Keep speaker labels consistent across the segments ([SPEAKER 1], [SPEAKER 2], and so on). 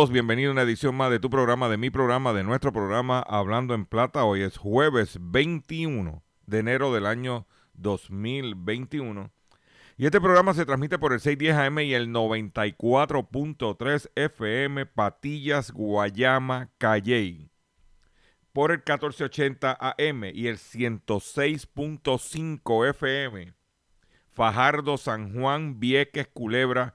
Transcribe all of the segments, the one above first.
[SPEAKER 1] Todos,
[SPEAKER 2] bienvenido a una edición más de tu programa, de mi programa, de nuestro programa Hablando en Plata. Hoy es jueves 21 de enero del año 2021. Y este programa se transmite por el 610 AM y el 94.3 FM Patillas, Guayama, Calley. Por el 1480 AM y el 106.5 FM Fajardo, San Juan, Vieques, Culebra,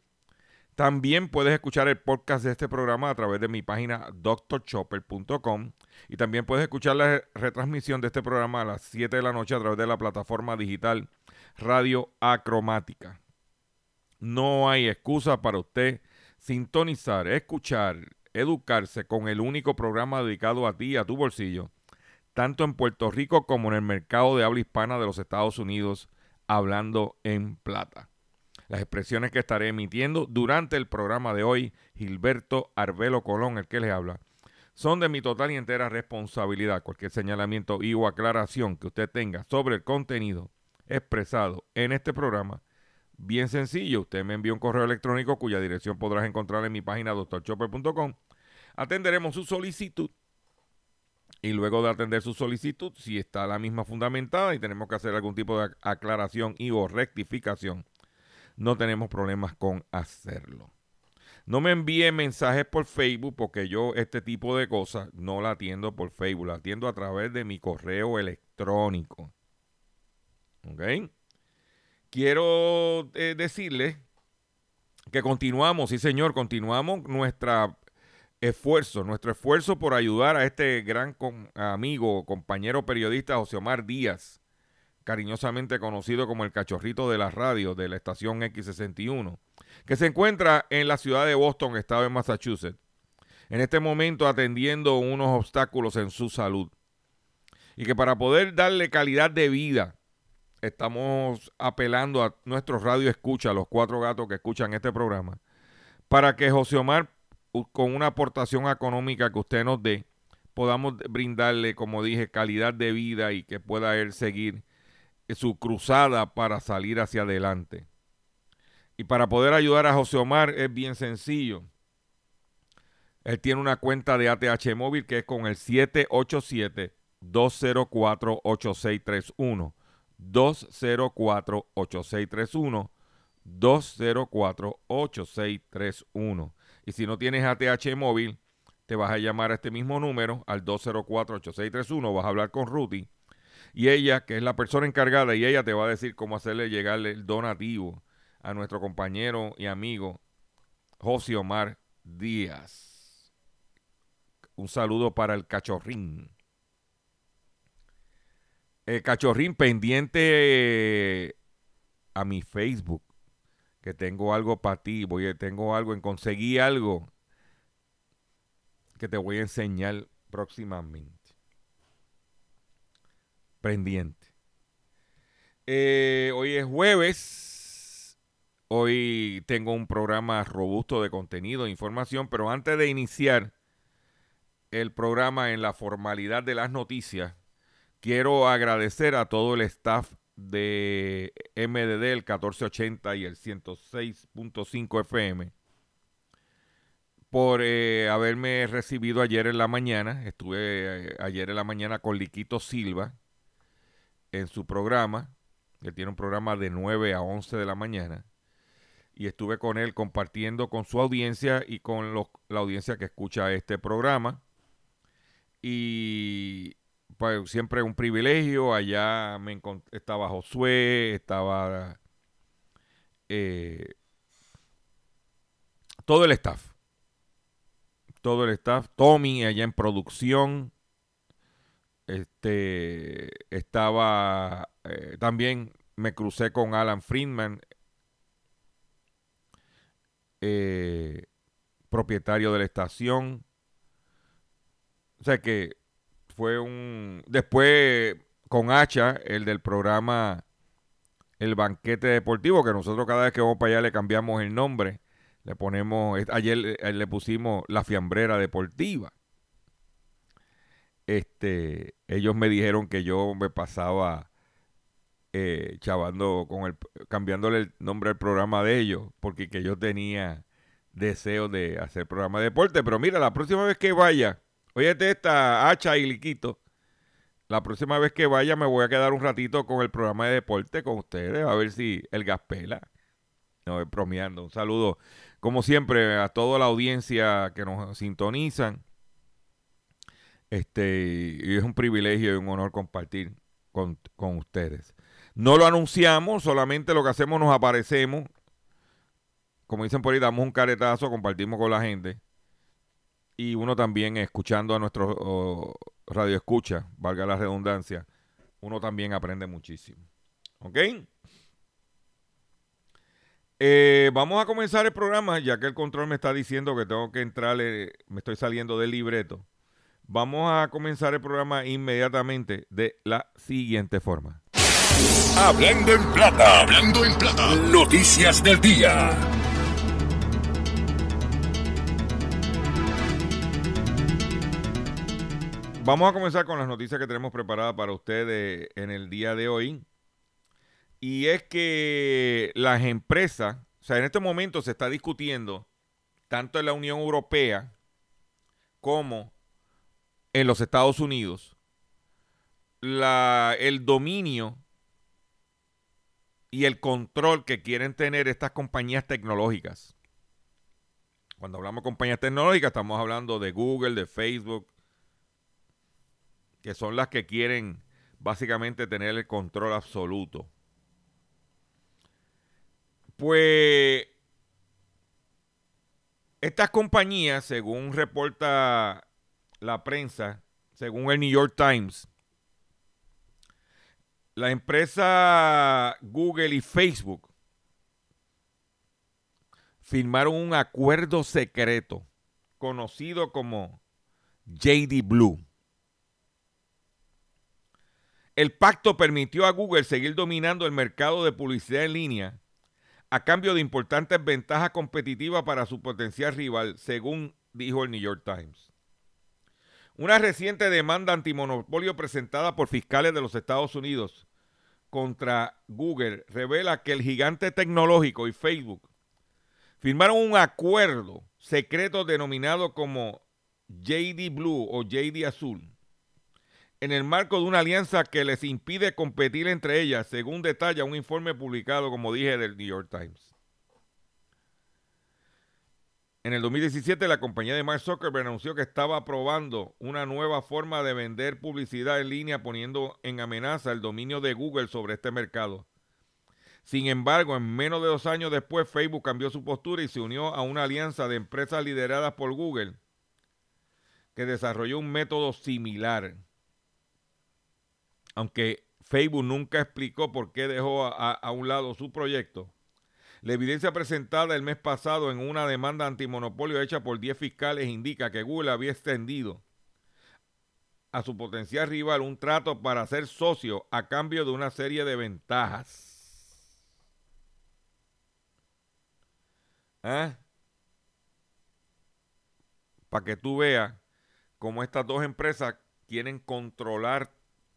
[SPEAKER 2] También puedes escuchar el podcast de este programa a través de mi página drchopper.com y también puedes escuchar la retransmisión de este programa a las 7 de la noche a través de la plataforma digital Radio Acromática. No hay excusa para usted sintonizar, escuchar, educarse con el único programa dedicado a ti y a tu bolsillo, tanto en Puerto Rico como en el mercado de habla hispana de los Estados Unidos, hablando en plata. Las expresiones que estaré emitiendo durante el programa de hoy, Gilberto Arbelo Colón, el que les habla, son de mi total y entera responsabilidad. Cualquier señalamiento y o aclaración que usted tenga sobre el contenido expresado en este programa, bien sencillo, usted me envía un correo electrónico cuya dirección podrás encontrar en mi página doctorchopper.com. Atenderemos su solicitud y luego de atender su solicitud, si está la misma fundamentada y tenemos que hacer algún tipo de aclaración y o rectificación, no tenemos problemas con hacerlo. No me envíe mensajes por Facebook porque yo este tipo de cosas no la atiendo por Facebook, la atiendo a través de mi correo electrónico. ¿Ok? Quiero eh, decirle que continuamos, sí señor, continuamos nuestra esfuerzo, nuestro esfuerzo por ayudar a este gran amigo, compañero periodista José Omar Díaz, cariñosamente conocido como el cachorrito de la radio de la estación X61, que se encuentra en la ciudad de Boston, estado de Massachusetts, en este momento atendiendo unos obstáculos en su salud. Y que para poder darle calidad de vida, estamos apelando a nuestros radio escucha, los cuatro gatos que escuchan este programa, para que José Omar, con una aportación económica que usted nos dé, podamos brindarle, como dije, calidad de vida y que pueda él seguir su cruzada para salir hacia adelante. Y para poder ayudar a José Omar es bien sencillo. Él tiene una cuenta de ATH móvil que es con el 787-204-8631. 204-8631. 204-8631. Y si no tienes ATH móvil, te vas a llamar a este mismo número, al 204-8631. Vas a hablar con Ruti. Y ella, que es la persona encargada, y ella te va a decir cómo hacerle llegar el donativo a nuestro compañero y amigo José Omar Díaz. Un saludo para el cachorrín. Cachorrín pendiente a mi Facebook, que tengo algo para ti, voy, tengo algo en conseguí algo que te voy a enseñar próximamente. Pendiente. Eh, hoy es jueves. Hoy tengo un programa robusto de contenido e información, pero antes de iniciar el programa en la formalidad de las noticias, quiero agradecer a todo el staff de MDD, el 1480 y el 106.5 FM, por eh, haberme recibido ayer en la mañana. Estuve eh, ayer en la mañana con Liquito Silva en su programa, que tiene un programa de 9 a 11 de la mañana. Y estuve con él compartiendo con su audiencia y con la audiencia que escucha este programa. Y pues siempre un privilegio. Allá me estaba Josué, estaba eh, todo el staff. Todo el staff. Tommy allá en producción. Este estaba eh, también me crucé con Alan Friedman, eh, propietario de la estación. O sea que fue un... Después con Hacha, el del programa El Banquete Deportivo, que nosotros cada vez que vamos para allá le cambiamos el nombre. Le ponemos, ayer le pusimos la fiambrera deportiva. Este, ellos me dijeron que yo me pasaba eh, chavando con el, cambiándole el nombre al programa de ellos, porque que yo tenía deseo de hacer programa de deporte. Pero mira, la próxima vez que vaya, Óyete esta hacha y liquito. La próxima vez que vaya me voy a quedar un ratito con el programa de deporte con ustedes, a ver si el gas pela. No, bromeando. Un saludo, como siempre, a toda la audiencia que nos sintonizan. Este, y es un privilegio y un honor compartir con, con ustedes. No lo anunciamos, solamente lo que hacemos nos aparecemos. Como dicen por ahí, damos un caretazo, compartimos con la gente y uno también escuchando a nuestro radio escucha, valga la redundancia, uno también aprende muchísimo. ¿Ok? Eh, vamos a comenzar el programa, ya que el control me está diciendo que tengo que entrar, me estoy saliendo del libreto. Vamos a comenzar el programa inmediatamente de la siguiente forma.
[SPEAKER 3] Hablando en plata, hablando en plata, noticias del día.
[SPEAKER 2] Vamos a comenzar con las noticias que tenemos preparadas para ustedes en el día de hoy. Y es que las empresas, o sea, en este momento se está discutiendo, tanto en la Unión Europea como en los Estados Unidos, la, el dominio y el control que quieren tener estas compañías tecnológicas. Cuando hablamos de compañías tecnológicas, estamos hablando de Google, de Facebook, que son las que quieren básicamente tener el control absoluto. Pues estas compañías, según reporta la prensa, según el New York Times, la empresa Google y Facebook firmaron un acuerdo secreto conocido como JD Blue. El pacto permitió a Google seguir dominando el mercado de publicidad en línea a cambio de importantes ventajas competitivas para su potencial rival, según dijo el New York Times. Una reciente demanda antimonopolio presentada por fiscales de los Estados Unidos contra Google revela que el gigante tecnológico y Facebook firmaron un acuerdo secreto denominado como JD Blue o JD Azul en el marco de una alianza que les impide competir entre ellas, según detalla un informe publicado, como dije, del New York Times. En el 2017, la compañía de Mark Zuckerberg anunció que estaba probando una nueva forma de vender publicidad en línea, poniendo en amenaza el dominio de Google sobre este mercado. Sin embargo, en menos de dos años después, Facebook cambió su postura y se unió a una alianza de empresas lideradas por Google, que desarrolló un método similar aunque Facebook nunca explicó por qué dejó a, un lado su proyecto, La evidencia presentada el mes pasado en una demanda antimonopolio hecha por 10 fiscales indica que Google había extendido a su potencial rival un trato para ser socio a cambio de una serie de ventajas. ¿Eh? Para que tú veas cómo estas dos empresas quieren controlar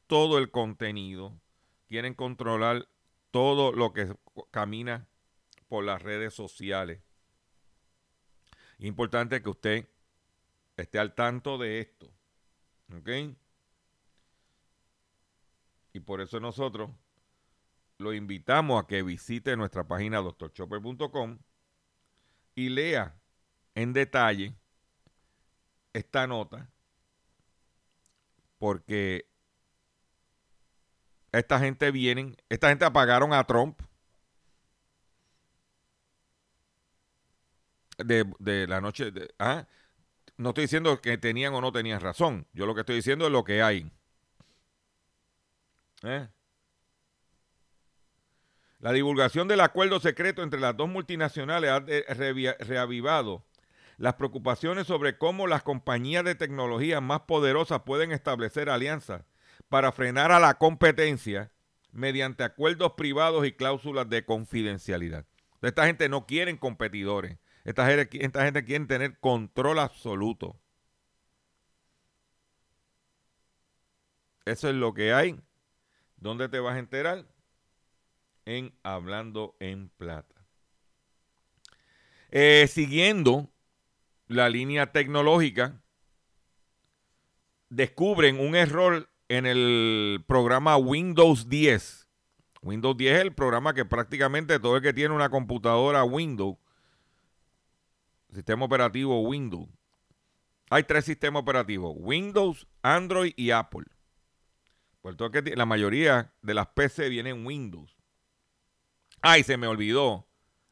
[SPEAKER 2] todo el contenido, quieren controlar todo lo que camina por las redes sociales. Importante que usted esté al tanto de esto. ¿Ok? Y por eso nosotros lo invitamos a que visite nuestra página doctorchopper.com y lea en detalle esta nota porque esta gente vienen, esta gente apagaron a Trump de, la noche. ¿ah? No estoy diciendo que tenían o no tenían razón. Yo lo que estoy diciendo es lo que hay. ¿Eh? La divulgación del acuerdo secreto entre las dos multinacionales ha reavivado las preocupaciones sobre cómo las compañías de tecnología más poderosas pueden establecer alianzas para frenar a la competencia mediante acuerdos privados y cláusulas de confidencialidad. Esta gente no quiere competidores. Esta gente, quiere tener control absoluto. Eso es lo que hay. ¿Dónde te vas a enterar? En Hablando en Plata. Eh, siguiendo la línea tecnológica, descubren un error en el programa Windows 10. Windows 10 es el programa que prácticamente todo el que tiene una computadora Windows sistema operativo Windows. Hay tres sistemas operativos, Windows, Android y Apple. Por todo que la mayoría de las PC vienen Windows. Ay, se me olvidó,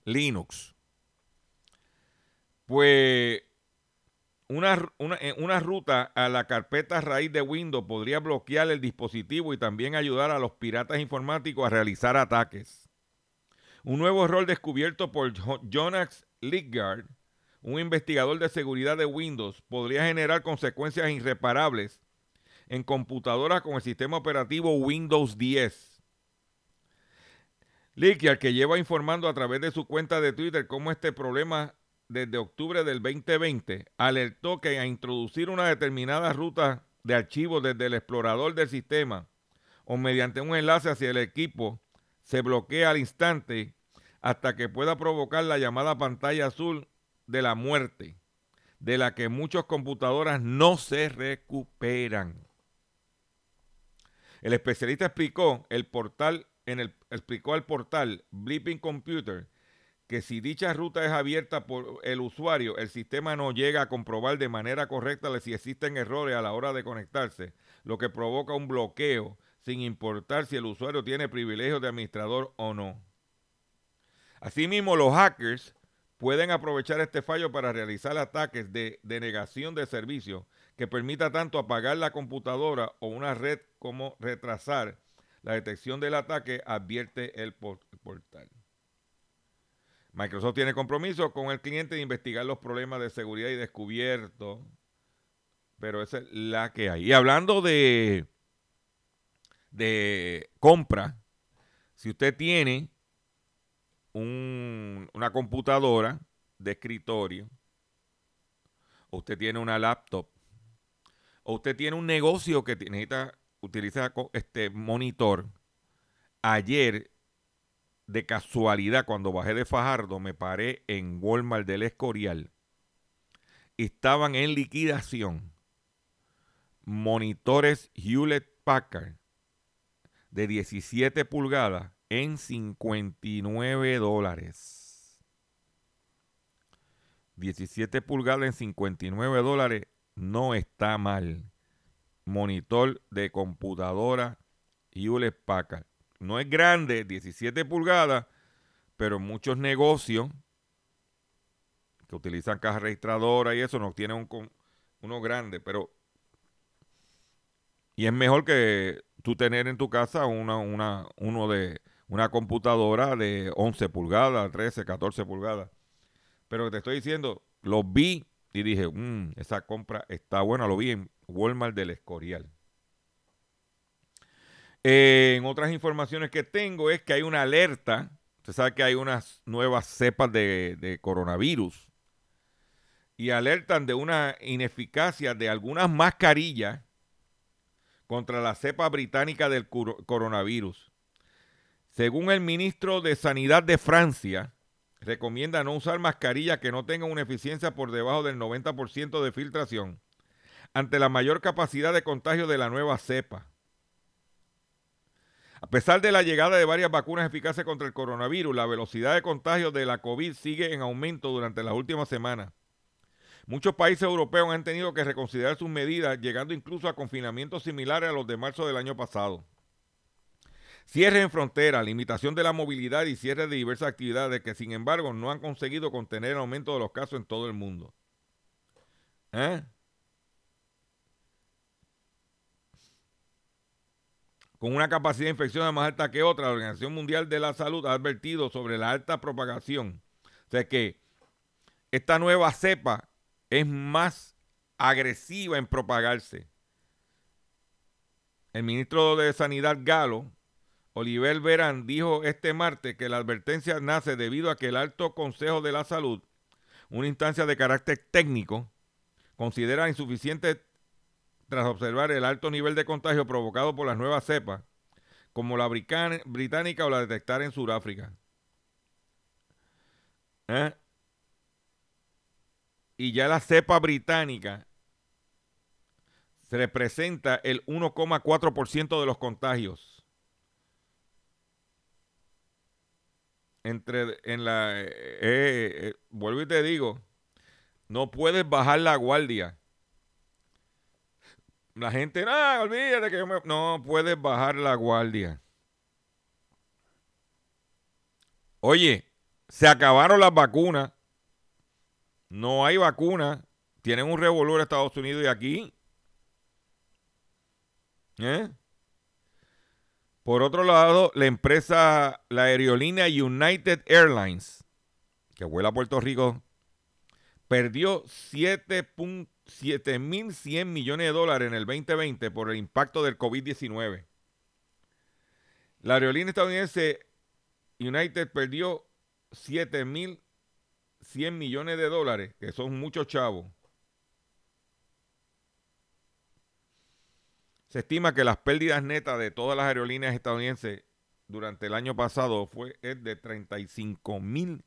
[SPEAKER 2] Linux. Pues una, una, eh, una, ruta a la carpeta raíz de Windows podría bloquear el dispositivo y también ayudar a los piratas informáticos a realizar ataques. Un nuevo error descubierto por Jonas Ligard un investigador de seguridad de Windows podría generar consecuencias irreparables en computadoras con el sistema operativo Windows 10. Likiar, que lleva informando a través de su cuenta de Twitter cómo este problema desde octubre del 2020, alertó que a introducir una determinada ruta de archivos desde el explorador del sistema o mediante un enlace hacia el equipo se bloquea al instante hasta que pueda provocar la llamada pantalla azul de la muerte, de la que muchas computadoras no se recuperan. El especialista explicó el portal en el explicó al portal Blipping Computer que si dicha ruta es abierta por el usuario, el sistema no llega a comprobar de manera correcta si existen errores a la hora de conectarse, lo que provoca un bloqueo sin importar si el usuario tiene privilegios de administrador o no. Asimismo, los hackers pueden aprovechar este fallo para realizar ataques de denegación de servicio que permita tanto apagar la computadora o una red como retrasar la detección del ataque, advierte el portal. Microsoft tiene compromiso con el cliente de investigar los problemas de seguridad y descubierto, pero esa es la que hay. Y hablando de, de compra, si usted tiene una computadora de escritorio, usted tiene una laptop, o usted tiene un negocio que necesita utilizar este monitor. Ayer, de casualidad, cuando bajé de Fajardo, me paré en Walmart del Escorial. Estaban en liquidación monitores Hewlett Packard de 17 pulgadas en 59 dólares. 17 pulgadas en 59 dólares no está mal. Monitor de computadora Hewlett Packard. No es grande, 17 pulgadas, pero muchos negocios que utilizan caja registradora y eso no tienen un, uno grande, pero y es mejor que tú tener en tu casa una, una, uno de una computadora de 11 pulgadas, 13, 14 pulgadas. Pero te estoy diciendo, lo vi y dije, "Mm, esa compra está buena, lo vi en Walmart del Escorial. Eh, en otras informaciones que tengo es que hay una alerta. Usted sabe que hay unas nuevas cepas de, de coronavirus. Y alertan de una ineficacia de algunas mascarillas contra la cepa británica del coronavirus. Según el ministro de Sanidad de Francia, recomienda no usar mascarillas que no tengan una eficiencia por debajo del 90% de filtración ante la mayor capacidad de contagio de la nueva cepa. A pesar de la llegada de varias vacunas eficaces contra el coronavirus, la velocidad de contagio de la COVID sigue en aumento durante las últimas semanas. Muchos países europeos han tenido que reconsiderar sus medidas, llegando incluso a confinamientos similares a los de marzo del año pasado. Cierres en frontera, limitación de la movilidad y cierre de diversas actividades que, sin embargo, no han conseguido contener el aumento de los casos en todo el mundo. ¿Eh? Con una capacidad de infección más alta que otra, la Organización Mundial de la Salud ha advertido sobre la alta propagación. O sea que esta nueva cepa es más agresiva en propagarse. El ministro de Sanidad galo, Oliver Verán, dijo este martes que la advertencia nace debido a que el Alto Consejo de la Salud, una instancia de carácter técnico, considera insuficiente tras observar el alto nivel de contagio provocado por las nuevas cepas, como la británica o la detectada en Sudáfrica. ¿Eh? Y ya la cepa británica se representa el 1,4% de los contagios. Entre en la eh, eh, vuelvo y te digo, no puedes bajar la guardia. La gente, no, olvídate que yo me... No puedes bajar la guardia. Oye, se acabaron las vacunas. No hay vacuna. Tienen un revolver en Estados Unidos y aquí. ¿Eh? Por otro lado, la empresa, la aerolínea United Airlines, que vuela a Puerto Rico, perdió 7.100 millones de dólares en el 2020 por el impacto del COVID-19. La aerolínea estadounidense United perdió 7.100 millones de dólares, que son muchos chavos. Se estima que las pérdidas netas de todas las aerolíneas estadounidenses durante el año pasado fue es de 35 mil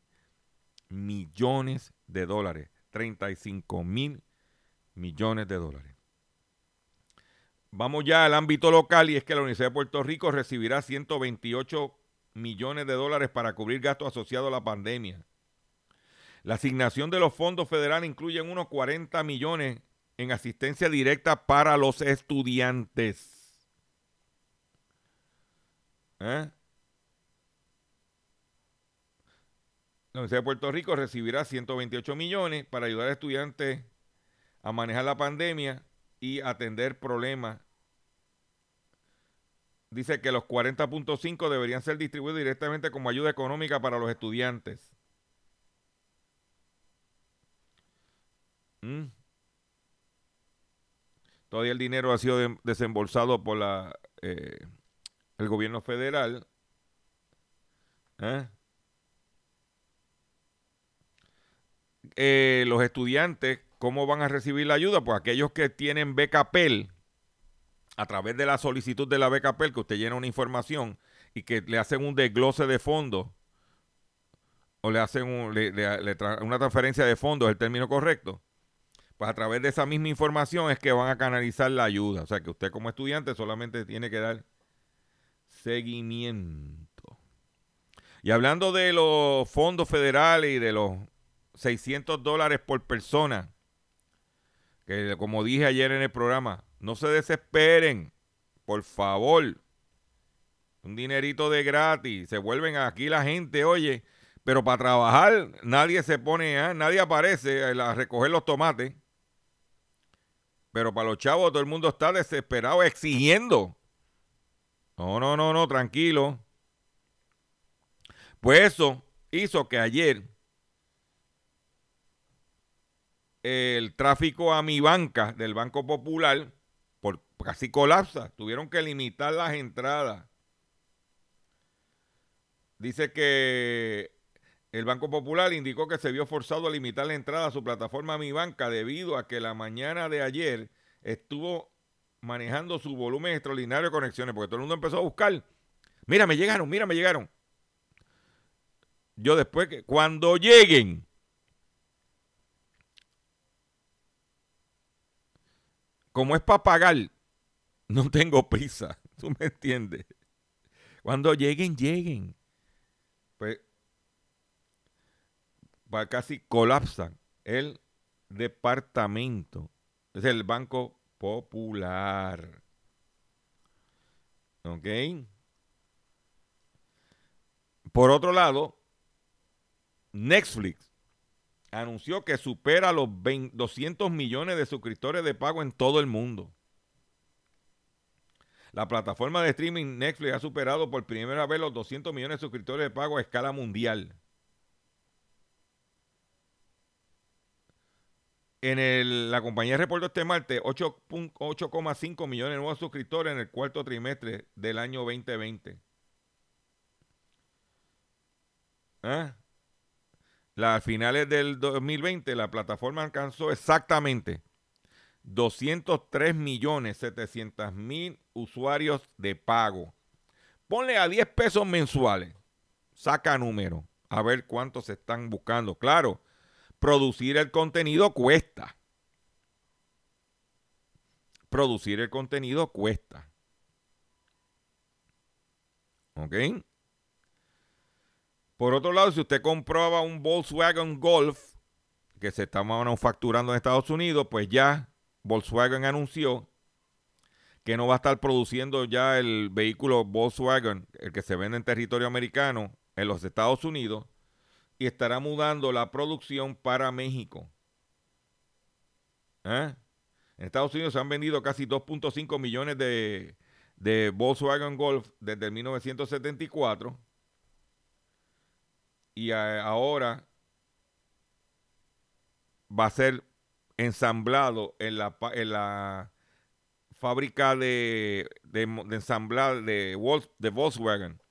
[SPEAKER 2] millones de dólares. 35 mil millones de dólares. Vamos ya al ámbito local y es que la Universidad de Puerto Rico recibirá 128 millones de dólares para cubrir gastos asociados a la pandemia. La asignación de los fondos federales incluye unos 40 millones en asistencia directa para los estudiantes. ¿Eh? La Universidad de Puerto Rico recibirá 128 millones para ayudar a estudiantes a manejar la pandemia y atender problemas. Dice que los 40.5 deberían ser distribuidos directamente como ayuda económica para los estudiantes. ¿Mm? Todavía el dinero ha sido de- desembolsado por la, eh, el gobierno federal. ¿Eh? Eh, los estudiantes, ¿cómo van a recibir la ayuda? Pues aquellos que tienen beca PEL, a través de la solicitud de la beca PEL, que usted llena una información y que le hacen un desglose de fondos, o le hacen una transferencia de fondos, es el término correcto, pues a través de esa misma información es que van a canalizar la ayuda. O sea que usted como estudiante solamente tiene que dar seguimiento. Y hablando de los fondos federales y de los 600 dólares por persona, que como dije ayer en el programa, no se desesperen, por favor. Un dinerito de gratis, se vuelven aquí la gente, oye, pero para trabajar nadie se pone, ¿ah? nadie aparece a recoger los tomates. Pero para los chavos todo el mundo está desesperado exigiendo. No, no, no, no, tranquilo. Pues eso hizo que ayer el tráfico a mi banca del Banco Popular por, casi colapsa. Tuvieron que limitar las entradas. Dice que el Banco Popular indicó que se vio forzado a limitar la entrada a su plataforma Mi Banca debido a que la mañana de ayer estuvo manejando su volumen extraordinario de conexiones, porque todo el mundo empezó a buscar. Mira, me llegaron, mira, me llegaron. Yo después que, cuando lleguen, como es para pagar, no tengo prisa. ¿Tú me entiendes? Cuando lleguen, lleguen. Pues casi colapsan el departamento. Es el Banco Popular. ¿Ok? Por otro lado, Netflix anunció que supera los 200 millones de suscriptores de pago en todo el mundo. La plataforma de streaming Netflix ha superado por primera vez los 200 millones de suscriptores de pago a escala mundial. En la compañía reportó este martes 8,5 millones de nuevos suscriptores en el cuarto trimestre del año 2020. ¿Ah? a finales del 2020 la plataforma alcanzó exactamente 203 millones 700 mil usuarios de pago. Ponle a 10 pesos mensuales. Saca número. A ver cuántos se están buscando. Claro, producir el contenido cuesta. Producir el contenido cuesta. ¿Ok? Por otro lado, si usted compraba un Volkswagen Golf que se está manufacturando en Estados Unidos, pues ya Volkswagen anunció que no va a estar produciendo ya el vehículo Volkswagen, el que se vende en territorio americano, en los Estados Unidos, y estará mudando la producción para México. ¿Eh? En Estados Unidos se han vendido casi 2.5 millones de, de Volkswagen Golf desde 1974 y ahora va a ser ensamblado en la, en la fábrica de, de, ensamblar de Volkswagen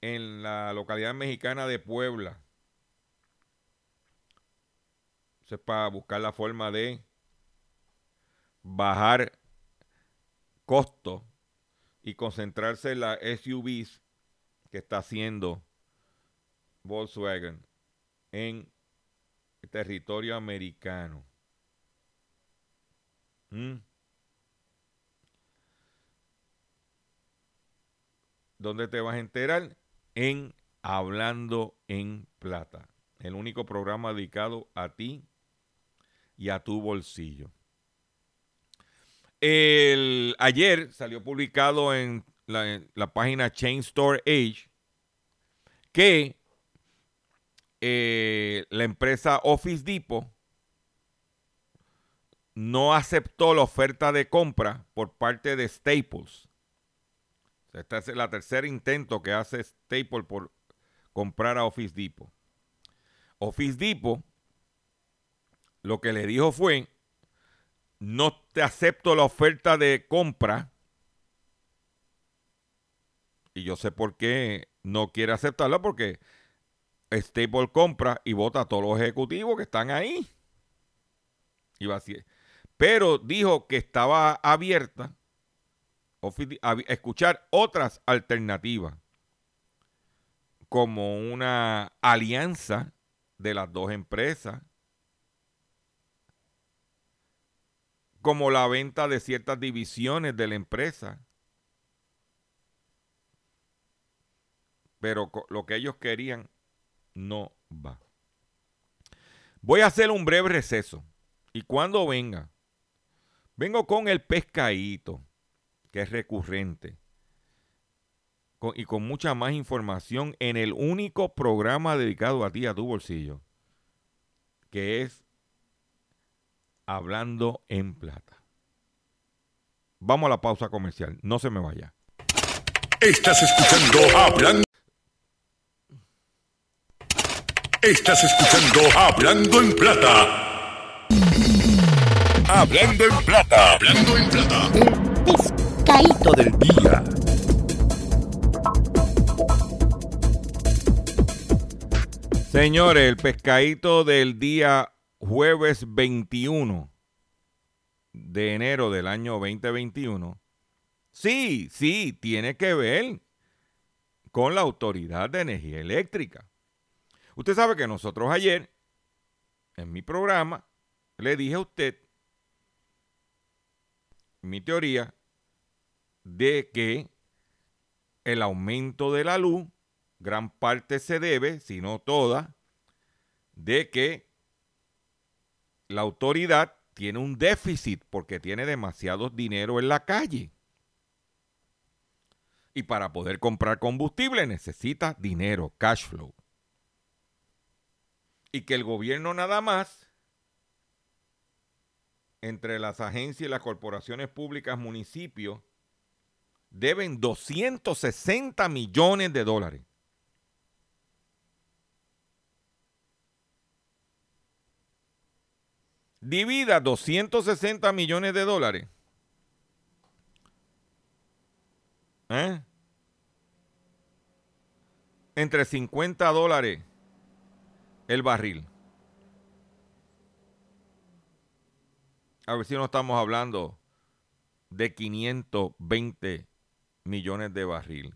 [SPEAKER 2] en la localidad mexicana de Puebla. Eso es para buscar la forma de bajar costos y concentrarse en las SUVs que está haciendo Volkswagen en territorio americano. ¿Mm? ¿Dónde te vas a enterar? En Hablando en Plata, el único programa dedicado a ti y a tu bolsillo. El, ayer salió publicado en la, la página Chain Store Age que eh, la empresa Office Depot no aceptó la oferta de compra por parte de Staples. Este es el tercer intento que hace Staples por comprar a Office Depot. Office Depot lo que le dijo fue, no te acepto la oferta de compra. Y yo sé por qué no quiere aceptarla, porque Staples compra y vota a todos los ejecutivos que están ahí. Pero dijo que estaba abierta a escuchar otras alternativas, como una alianza de las dos empresas, como la venta de ciertas divisiones de la empresa. Pero lo que ellos querían no va. Voy a hacer un breve receso. Y cuando venga, vengo con el pescadito, que es recurrente. y con mucha más información en el único programa dedicado a ti, a tu bolsillo, que es Hablando en Plata. Vamos a la pausa comercial, no se me vaya.
[SPEAKER 3] Estás escuchando Hablando Estás escuchando Hablando en Plata. Hablando en Plata. Hablando en Plata.
[SPEAKER 4] El pescadito del día.
[SPEAKER 2] Señores, el pescadito del día jueves 21 de enero del año 2021. Sí, sí, tiene que ver con la Autoridad de Energía Eléctrica. Usted sabe que nosotros ayer, en mi programa, le dije a usted mi teoría de que el aumento de la luz, gran parte se debe, si no toda, de que la autoridad tiene un déficit porque tiene demasiado dinero en la calle. Y para poder comprar combustible necesita dinero, cash flow. Y que el gobierno nada más, entre las agencias y las corporaciones públicas, municipios, deben 260 millones de dólares. Divida 260 millones de dólares. ¿Eh? Entre 50 dólares el barril. A ver si no estamos hablando de 520 millones de barril.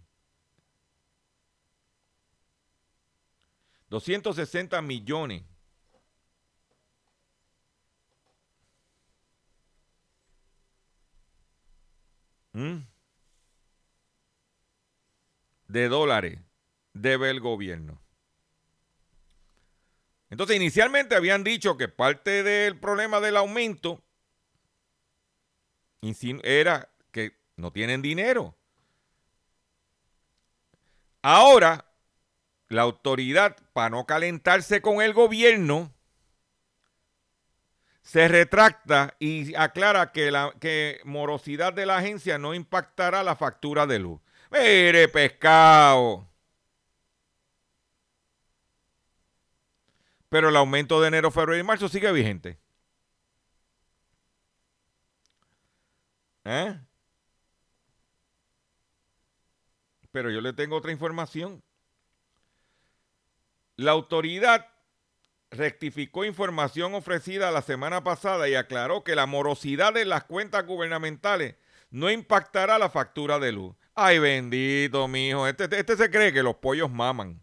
[SPEAKER 2] 260 millones. ¿Mm? De dólares debe el gobierno. Entonces, inicialmente habían dicho que parte del problema del aumento era que no tienen dinero. Ahora, la autoridad, para no calentarse con el gobierno, se retracta y aclara que la que morosidad de la agencia no impactará la factura de luz. Mire, pescado. Pero el aumento de enero, febrero y marzo sigue vigente. ¿Eh? Pero yo le tengo otra información. La autoridad rectificó información ofrecida la semana pasada y aclaró que la morosidad de las cuentas gubernamentales no impactará la factura de luz. Ay, bendito, mijo. Este, este se cree que los pollos maman.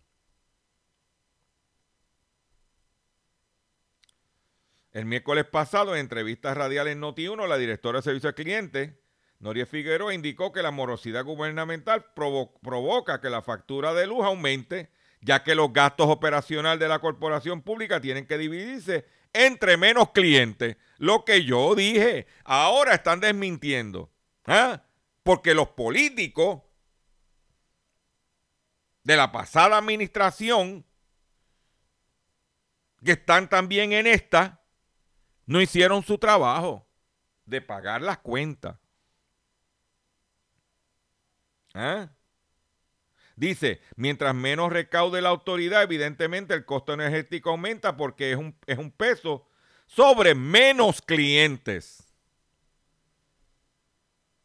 [SPEAKER 2] El miércoles pasado, en entrevistas radiales en Noti1, la directora de Servicio al Cliente, Noria Figueroa, indicó que la morosidad gubernamental provoca que la factura de luz aumente, ya que los gastos operacionales de la corporación pública tienen que dividirse entre menos clientes. Lo que yo dije, ahora están desmintiendo. ¿ah? Porque los políticos de la pasada administración, que están también en esta, no hicieron su trabajo de pagar las cuentas. ¿Ah? Dice, mientras menos recaude la autoridad, evidentemente el costo energético aumenta porque es un, es un peso sobre menos clientes.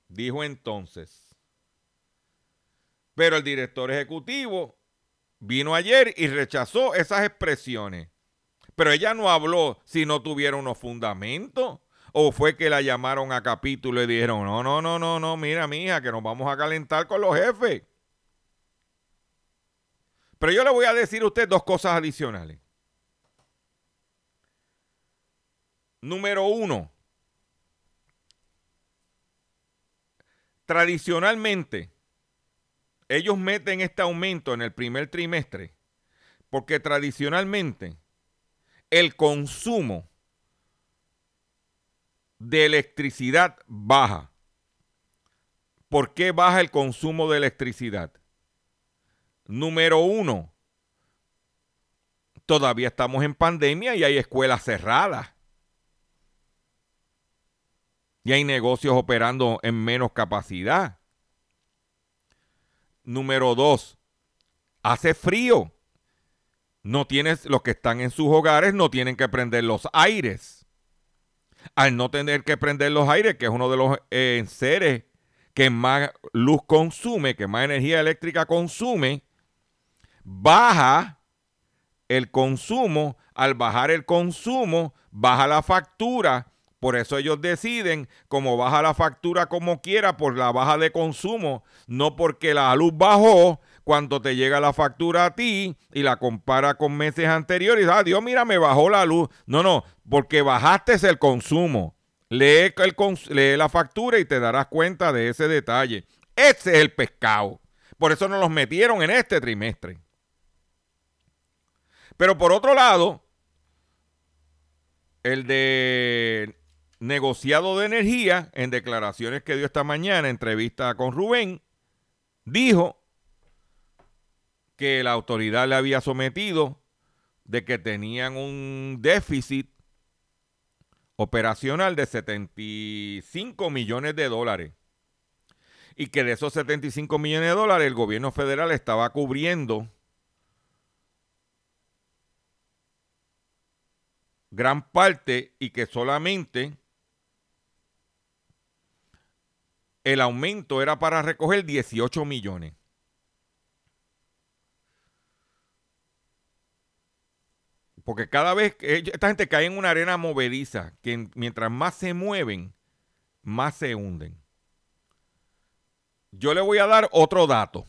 [SPEAKER 2] Dijo entonces. Pero el director ejecutivo vino ayer y rechazó esas expresiones. Pero ella no habló si no tuviera unos fundamentos. ¿O fue que la llamaron a capítulo y dijeron, no, no, no, no, no, mira, mija, que nos vamos a calentar con los jefes? Pero yo le voy a decir a usted dos cosas adicionales. Número uno, tradicionalmente, ellos meten este aumento en el primer trimestre porque tradicionalmente el consumo de electricidad baja. ¿Por qué baja el consumo de electricidad? Número uno, todavía estamos en pandemia y hay escuelas cerradas. Y hay negocios operando en menos capacidad. Número dos, hace frío no tienes, los que están en sus hogares no tienen que prender los aires. Al no tener que prender los aires, que es uno de los eh, seres que más luz consume, que más energía eléctrica consume, baja el consumo. Al bajar el consumo, baja la factura. Por eso ellos deciden, como baja la factura como quiera, por la baja de consumo, no porque la luz bajó, cuando te llega la factura a ti y la compara con meses anteriores, ah, Dios, mira, me bajó la luz. No, no, porque bajaste el consumo. Lee, el, lee la factura y te darás cuenta de ese detalle. Ese es el pescado. Por eso nos los metieron en este trimestre. Pero por otro lado, el de negociado de energía, en declaraciones que dio esta mañana, entrevista con Rubén, dijo que la autoridad le había sometido de que tenían un déficit operacional de 75 millones de dólares. Y que de esos 75 millones de dólares el gobierno federal estaba cubriendo gran parte y que solamente el aumento era para recoger 18 millones. Porque cada vez que esta gente cae en una arena movediza, que mientras más se mueven, más se hunden. Yo le voy a dar otro dato.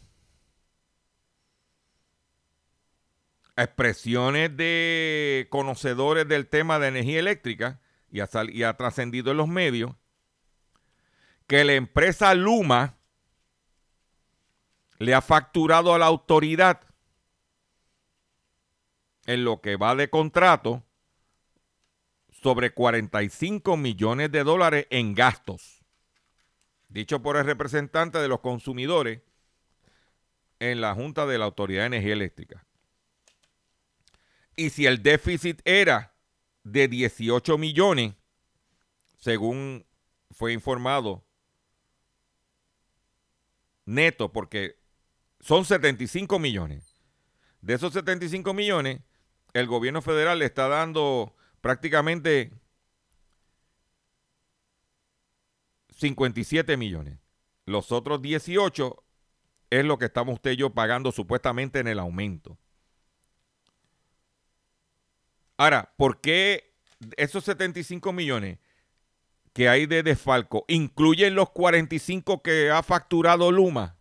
[SPEAKER 2] Expresiones de conocedores del tema de energía eléctrica y ha, y ha trascendido en los medios que la empresa Luma le ha facturado a la autoridad en lo que va de contrato sobre 45 millones de dólares en gastos. Dicho por el representante de los consumidores en la Junta de la Autoridad de Energía Eléctrica. Y si el déficit era de 18 millones, según fue informado neto, porque son 75 millones. De esos 75 millones, el gobierno federal le está dando prácticamente 57 millones. Los otros 18 es lo que estamos usted y yo pagando supuestamente en el aumento. Ahora, ¿por qué esos 75 millones que hay de desfalco incluyen los 45 que ha facturado Luma?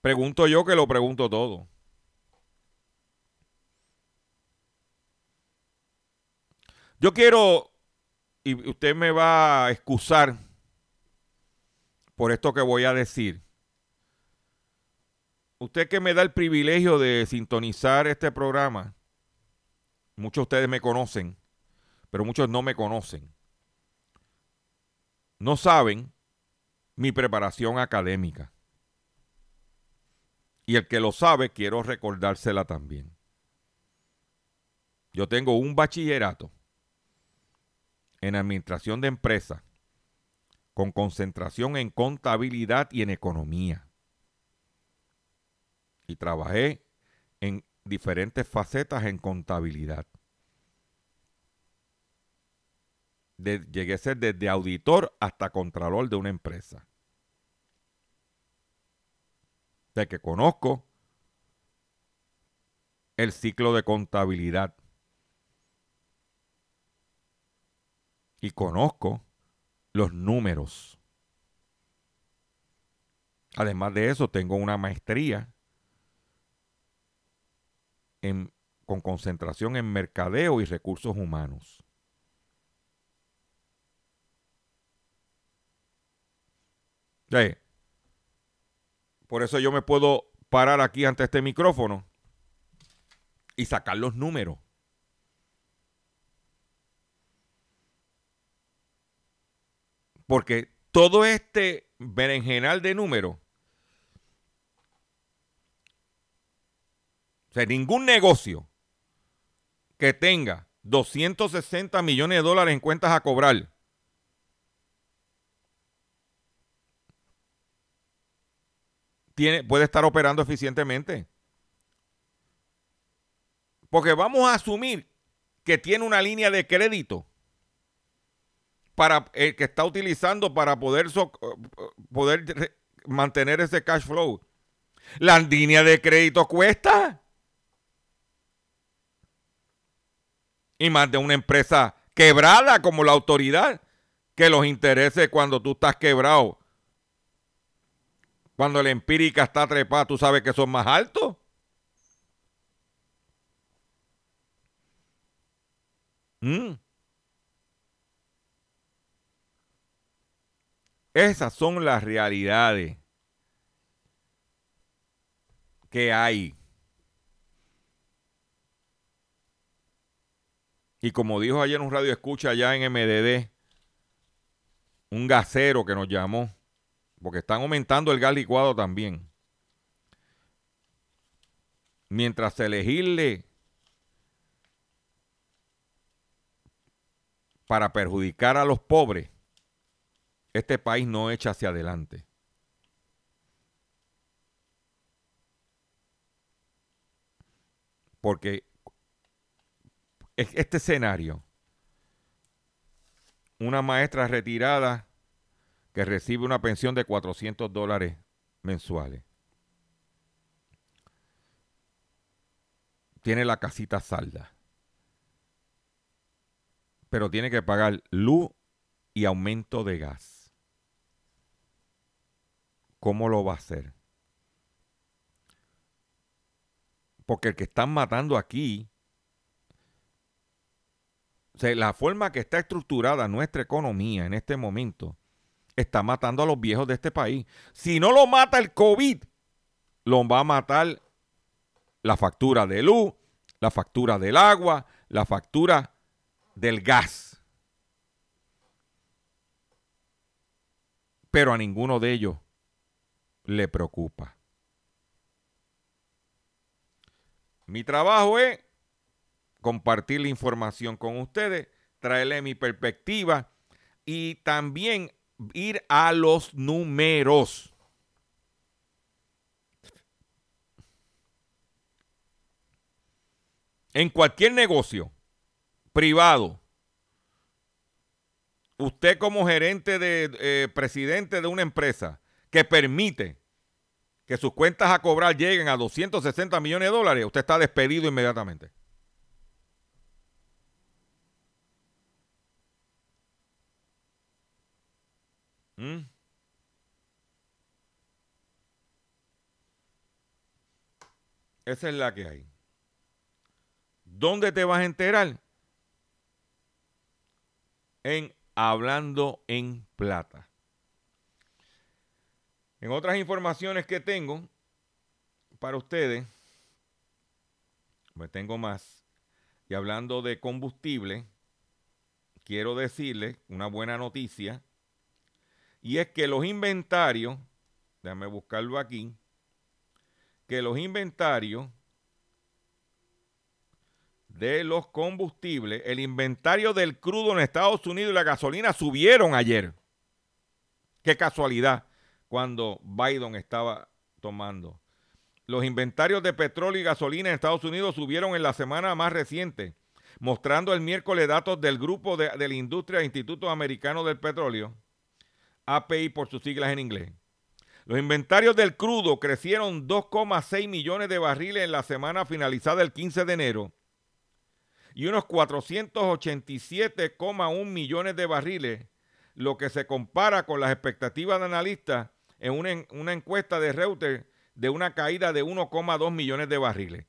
[SPEAKER 2] Pregunto yo que lo pregunto todo. Yo quiero, y usted me va a excusar por esto que voy a decir. Usted que me da el privilegio de sintonizar este programa, muchos de ustedes me conocen, pero muchos no me conocen. No saben mi preparación académica. Y el que lo sabe, quiero recordársela también. Yo tengo un bachillerato en administración de empresas con concentración en contabilidad y en economía. Y trabajé en diferentes facetas en contabilidad. llegué a ser desde auditor hasta contralor de una empresa. de que conozco el ciclo de contabilidad. Y conozco los números. Además de eso, tengo una maestría en, con concentración en mercadeo y recursos humanos. Por eso yo me puedo parar aquí ante este micrófono y sacar los números. Porque todo este berenjenal de números, o sea, ningún negocio que tenga 260 millones de dólares en cuentas a cobrar tiene, puede estar operando eficientemente. Porque vamos a asumir que tiene una línea de crédito para el que está utilizando para poder, so- poder mantener ese cash flow. La línea de crédito cuesta. Y más de una empresa quebrada como la autoridad, que los intereses cuando tú estás quebrado, cuando la empírica está trepada, tú sabes que son más altos. Mm. Esas son las realidades que hay. Y como dijo ayer un radio escucha allá en MDD, un gasero que nos llamó, porque están aumentando el gas licuado también. Mientras se legisle para perjudicar a los pobres, este país no echa hacia adelante. Porque este escenario, una maestra retirada que recibe una pensión de 400 dólares mensuales, tiene la casita salda, pero tiene que pagar luz y aumento de gas. ¿Cómo lo va a hacer? Porque el que están matando aquí, la forma que está estructurada nuestra economía en este momento, está matando a los viejos de este país. Si no lo mata el COVID, lo va a matar la factura de luz, la factura del agua, la factura del gas. Pero a ninguno de ellos le preocupa. Mi trabajo es compartir la información con ustedes, traerle mi perspectiva y también ir a los números. En cualquier negocio privado, usted como gerente de eh, presidente de una empresa que permite que sus cuentas a cobrar lleguen a 260 millones de dólares, usted está despedido inmediatamente. ¿Mm? Esa es la que hay. ¿Dónde te vas a enterar? En Hablando en Plata. En otras informaciones que tengo para ustedes, me tengo más. Y hablando de combustible, quiero decirles una buena noticia. Y es que los inventarios, déjame buscarlo aquí, que los inventarios de los combustibles, el inventario del crudo en Estados Unidos y la gasolina subieron ayer. Qué casualidad cuando Biden estaba tomando. Los inventarios de petróleo y gasolina en Estados Unidos subieron en la semana más reciente, mostrando el miércoles datos del grupo de, la industria Instituto Americano del Petróleo, API por sus siglas en inglés. Los inventarios del crudo crecieron 2,6 millones de barriles en la semana finalizada el 15 de enero y unos 487,1 millones de barriles, lo que se compara con las expectativas de analistas en una, en una encuesta de Reuters de una caída de 1,2 millones de barriles.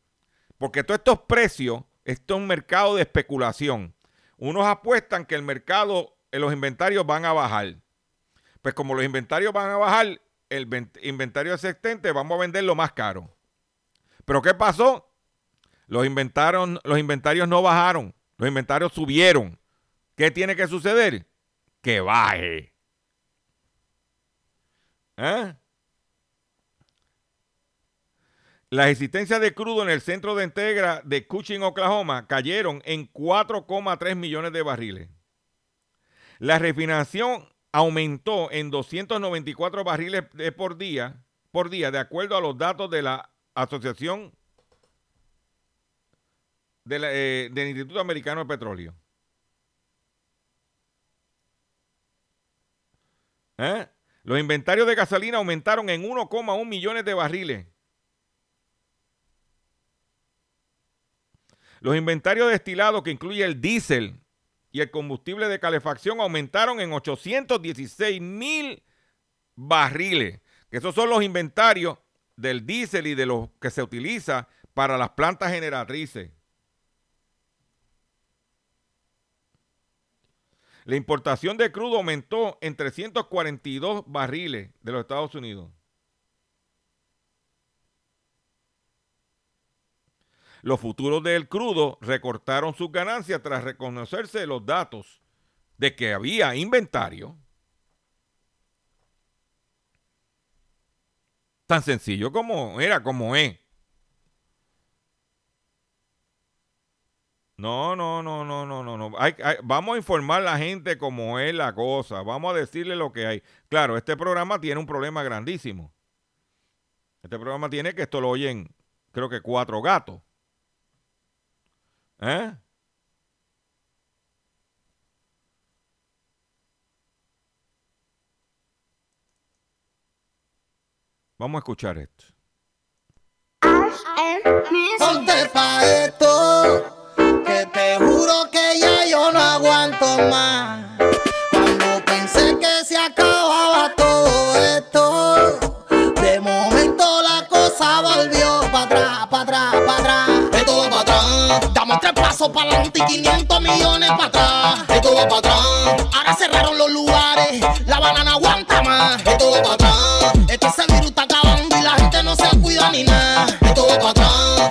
[SPEAKER 2] Porque todos estos precios, esto es un mercado de especulación. Unos apuestan que el mercado, en los inventarios van a bajar. Pues como los inventarios van a bajar, el ven- inventario existente vamos a venderlo más caro. Pero ¿qué pasó? Los, inventaron, los inventarios no bajaron, los inventarios subieron. ¿Qué tiene que suceder? Que baje. ¿Eh? Las existencias de crudo en el centro de integra de Cushing, Oklahoma, cayeron en 4,3 millones de barriles. La refinación aumentó en 294 barriles por día por día, de acuerdo a los datos de la Asociación eh, del Instituto Americano de Petróleo. ¿Eh? Los inventarios de gasolina aumentaron en 1,1 millones de barriles. Los inventarios de destilado, que incluye el diésel y el combustible de calefacción, aumentaron en 816 mil barriles. Esos son los inventarios del diésel y de los que se utiliza para las plantas generatrices. La importación de crudo aumentó en 342 barriles de los Estados Unidos. Los futuros del crudo recortaron sus ganancias tras reconocerse los datos de que había inventario. Tan sencillo como era, como es. No, no, no, no, no, no, no. Vamos a informar a la gente cómo es la cosa. Vamos a decirle lo que hay. Claro, este programa tiene un problema grandísimo. Este programa tiene que esto lo oyen, creo que cuatro gatos. ¿Eh? Vamos a escuchar esto.
[SPEAKER 5] Ponte pa' esto, que te juro que ya yo no aguanto más. Y 500 millones para atrás. Esto va para atrás, ahora cerraron los lugares, la banana aguanta más. Esto va para atrás, este ese virus está acabando y la gente no se cuida ni nada. Esto va para atrás,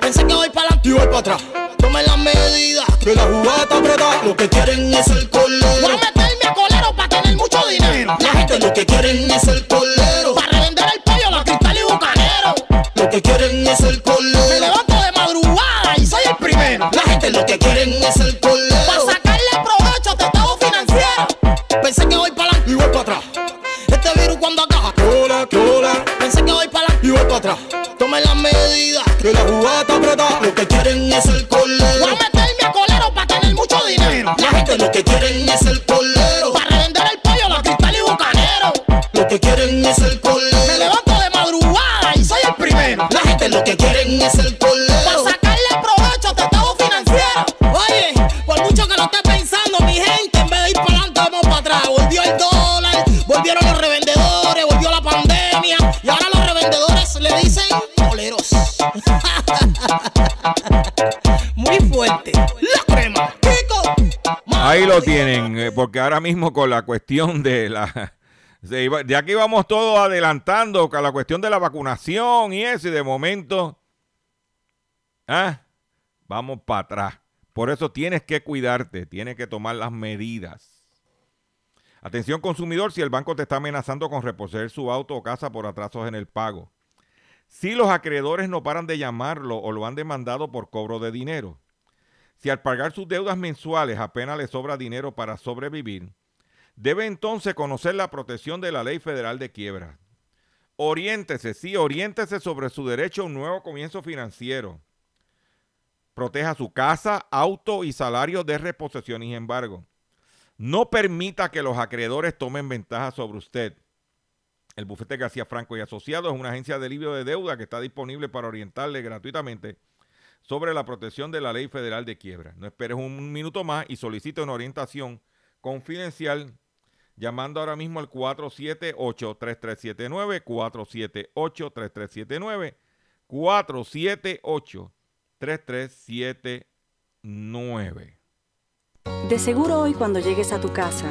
[SPEAKER 5] Pensé que voy para adelante y voy para atrás. Tomen las medidas, que la jugada está apretada. Lo que quieren es el colero. Voy a meterme a colero para tener mucho dinero. La gente lo que quieren es el colero. Para revender el pollo, la cristal y bucanero. Lo que quieren es el colero. Me levanto de madrugada y soy el primero. La gente lo que quieren es el colero. Las medidas, que la jugada está apretada. Lo que quieren es el ahora
[SPEAKER 2] mismo con la cuestión de la... Ya que íbamos todos adelantando con la cuestión de la vacunación y eso, y de momento... ¿ah? Vamos para atrás. Por eso tienes que cuidarte, tienes que tomar las medidas. Atención consumidor, si el banco te está amenazando con reposer su auto o casa por atrasos en el pago. Si los acreedores no paran de llamarlo o lo han demandado por cobro de dinero. Si al pagar sus deudas mensuales apenas le sobra dinero para sobrevivir, debe entonces conocer la protección de la ley federal de quiebra. Oriéntese, sí, oriéntese sobre su derecho a un nuevo comienzo financiero. Proteja su casa, auto y salario de reposición y embargo. No permita que los acreedores tomen ventaja sobre usted. El bufete García Franco y Asociados es una agencia de alivio de deuda que está disponible para orientarle gratuitamente sobre la protección de la ley federal de quiebra. No esperes un minuto más y solicite una orientación confidencial llamando ahora mismo al 478-3379, 478-3379, 478-3379.
[SPEAKER 6] De seguro hoy cuando llegues a tu casa,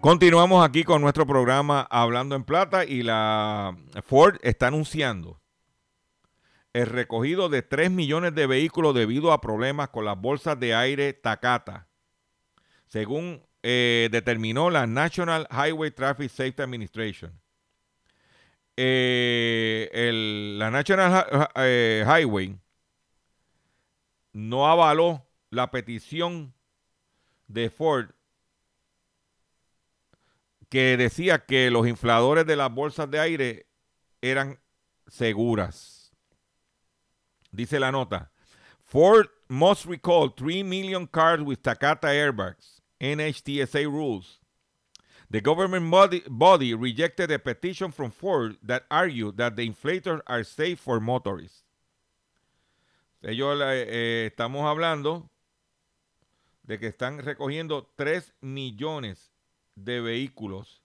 [SPEAKER 2] Continuamos aquí con nuestro programa Hablando en Plata y la Ford está anunciando el recogido de 3 millones de vehículos debido a problemas con las bolsas de aire Takata, según eh, determinó la National Highway Traffic Safety Administration. Eh, la National eh, Highway no avaló la petición de Ford que decía que los infladores de las bolsas de aire eran seguras. Dice la nota. Ford must recall 3 million cars with Takata airbags, NHTSA rules. The government body, body rejected a petition from Ford that argued that the inflators are safe for motorists. Ellos eh, eh, estamos hablando de que están recogiendo 3 millones de vehículos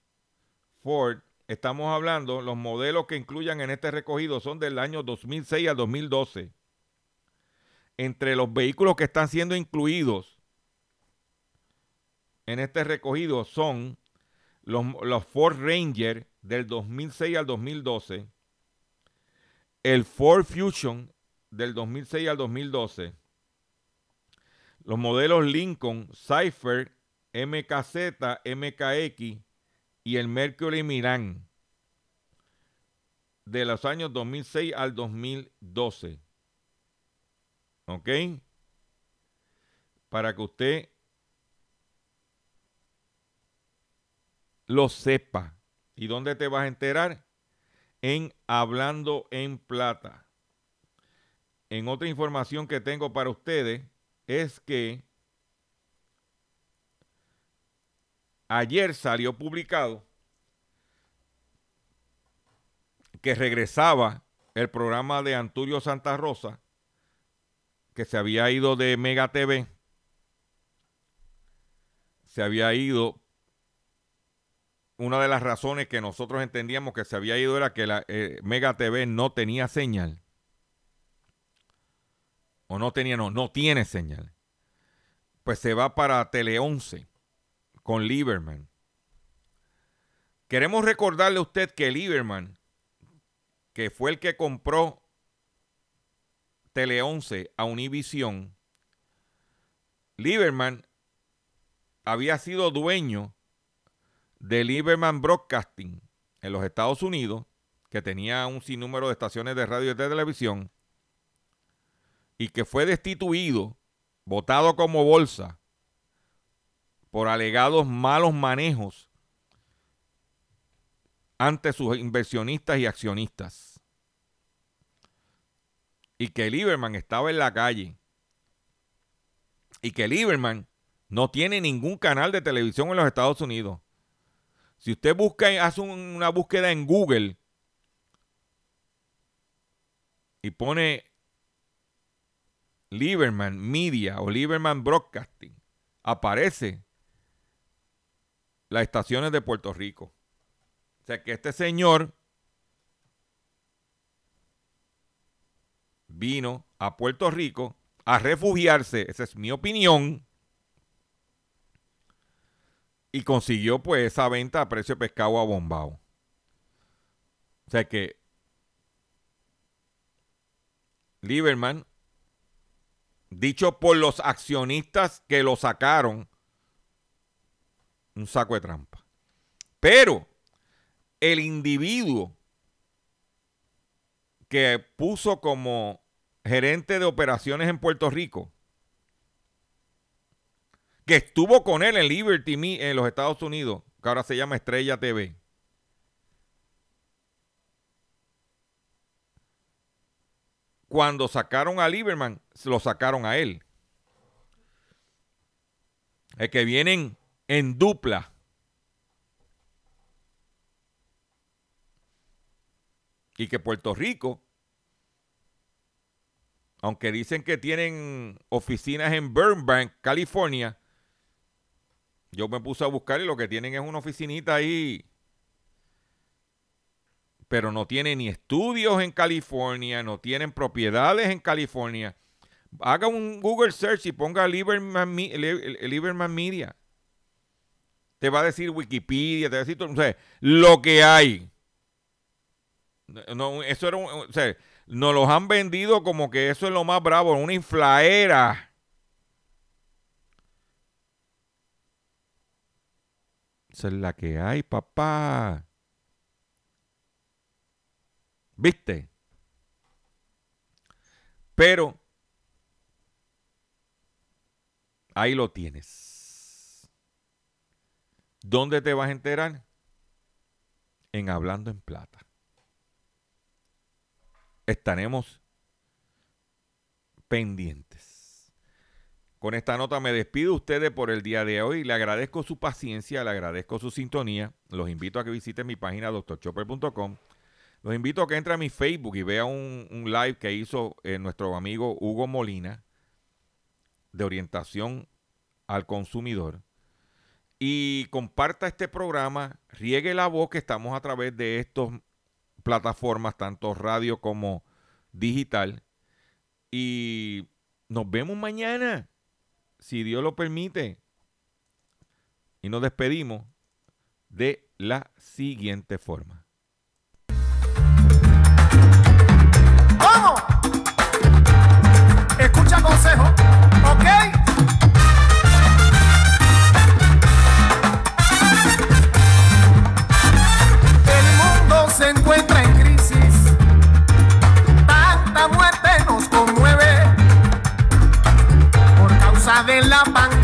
[SPEAKER 2] Ford. Estamos hablando, los modelos que incluyan en este recogido son del año 2006 al 2012. Entre los vehículos que están siendo incluidos en este recogido son los, los Ford Ranger del 2006 al 2012, el Ford Fusion del 2006 al 2012, los modelos Lincoln Cypher MKZ, MKX y el Mercury Miran de los años 2006 al 2012. ¿Ok? Para que usted lo sepa. ¿Y dónde te vas a enterar? En Hablando en Plata. En otra información que tengo para ustedes es que ayer salió publicado que regresaba el programa de Anturio Santa Rosa, que se había ido de Mega TV, se había ido. Una de las razones que nosotros entendíamos que se había ido era que la eh, Mega TV no tenía señal. O no tenía, no, no tiene señal. Pues se va para Tele 11 con Lieberman. Queremos recordarle a usted que Lieberman, que fue el que compró Tele 11 a Univision, Lieberman había sido dueño de Lieberman Broadcasting en los Estados Unidos, que tenía un sinnúmero de estaciones de radio y de televisión, y que fue destituido, votado como bolsa, por alegados malos manejos ante sus inversionistas y accionistas. Y que Lieberman estaba en la calle. Y que Lieberman no tiene ningún canal de televisión en los Estados Unidos. Si usted busca, hace un- una búsqueda en Google y pone Lieberman Media o Lieberman Broadcasting, aparece las estaciones de Puerto Rico. O sea que este señor vino a Puerto Rico a refugiarse, esa es mi opinión, y consiguió pues esa venta a precio de pescado a bombao. O sea que Lieberman, dicho por los accionistas que lo sacaron, un saco de trampa. Pero el individuo que puso como gerente de operaciones en Puerto Rico, que estuvo con él en Liberty Me en los Estados Unidos, que ahora se llama Estrella TV. Cuando sacaron a Lieberman, lo sacaron a él. Es que vienen en dupla. Y que Puerto Rico, aunque dicen que tienen oficinas en Burbank, California, yo me puse a buscar y lo que tienen es una oficinita ahí. Pero no tienen ni estudios en California, no tienen propiedades en California. Haga un Google search y ponga Lieberman, Media. Te va a decir Wikipedia, te va a decir lo que hay. No, eso era un, nos los han vendido como que eso es lo más bravo, una inflaera. Esa es la que hay, papá. ¿Viste? Pero ahí lo tienes. ¿Dónde te vas a enterar? En Hablando en Plata. Estaremos pendientes. Con esta nota me despido de ustedes por el día de hoy. Le agradezco su paciencia, le agradezco su sintonía. Los invito a que visiten mi página doctorchopper.com. Los invito a que entre a mi Facebook y vea un, live que hizo eh, nuestro amigo Hugo Molina de orientación al consumidor. Y comparta este programa, riegue la voz que estamos a través de estas plataformas, tanto radio como digital. Y nos vemos mañana si Dios lo permite. Y nos despedimos de la siguiente forma.
[SPEAKER 1] ¡Vamos! Escucha consejo, de la pandemia